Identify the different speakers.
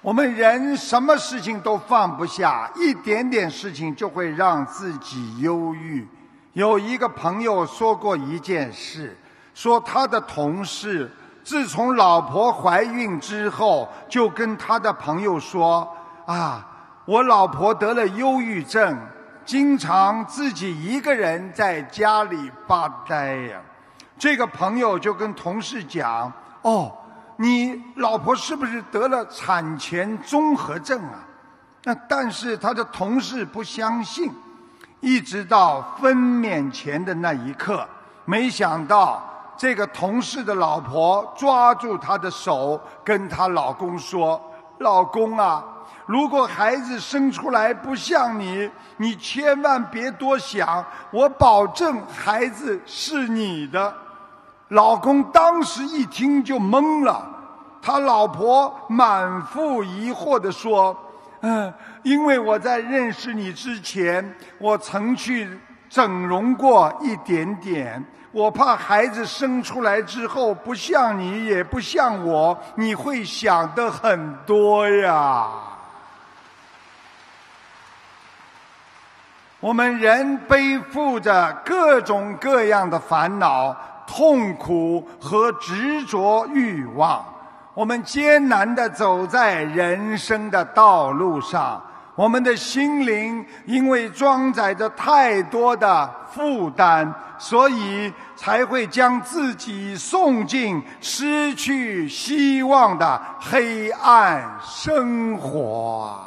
Speaker 1: 我们人什么事情都放不下，一点点事情就会让自己忧郁。有一个朋友说过一件事，说他的同事自从老婆怀孕之后，就跟他的朋友说：“啊，我老婆得了忧郁症，经常自己一个人在家里发呆呀。”这个朋友就跟同事讲：“哦。”你老婆是不是得了产前综合症啊？那但是他的同事不相信，一直到分娩前的那一刻，没想到这个同事的老婆抓住他的手，跟他老公说：“老公啊，如果孩子生出来不像你，你千万别多想，我保证孩子是你的。”老公当时一听就懵了，他老婆满腹疑惑地说：“嗯，因为我在认识你之前，我曾去整容过一点点，我怕孩子生出来之后不像你，也不像我，你会想的很多呀。”我们人背负着各种各样的烦恼。痛苦和执着欲望，我们艰难地走在人生的道路上，我们的心灵因为装载着太多的负担，所以才会将自己送进失去希望的黑暗生活。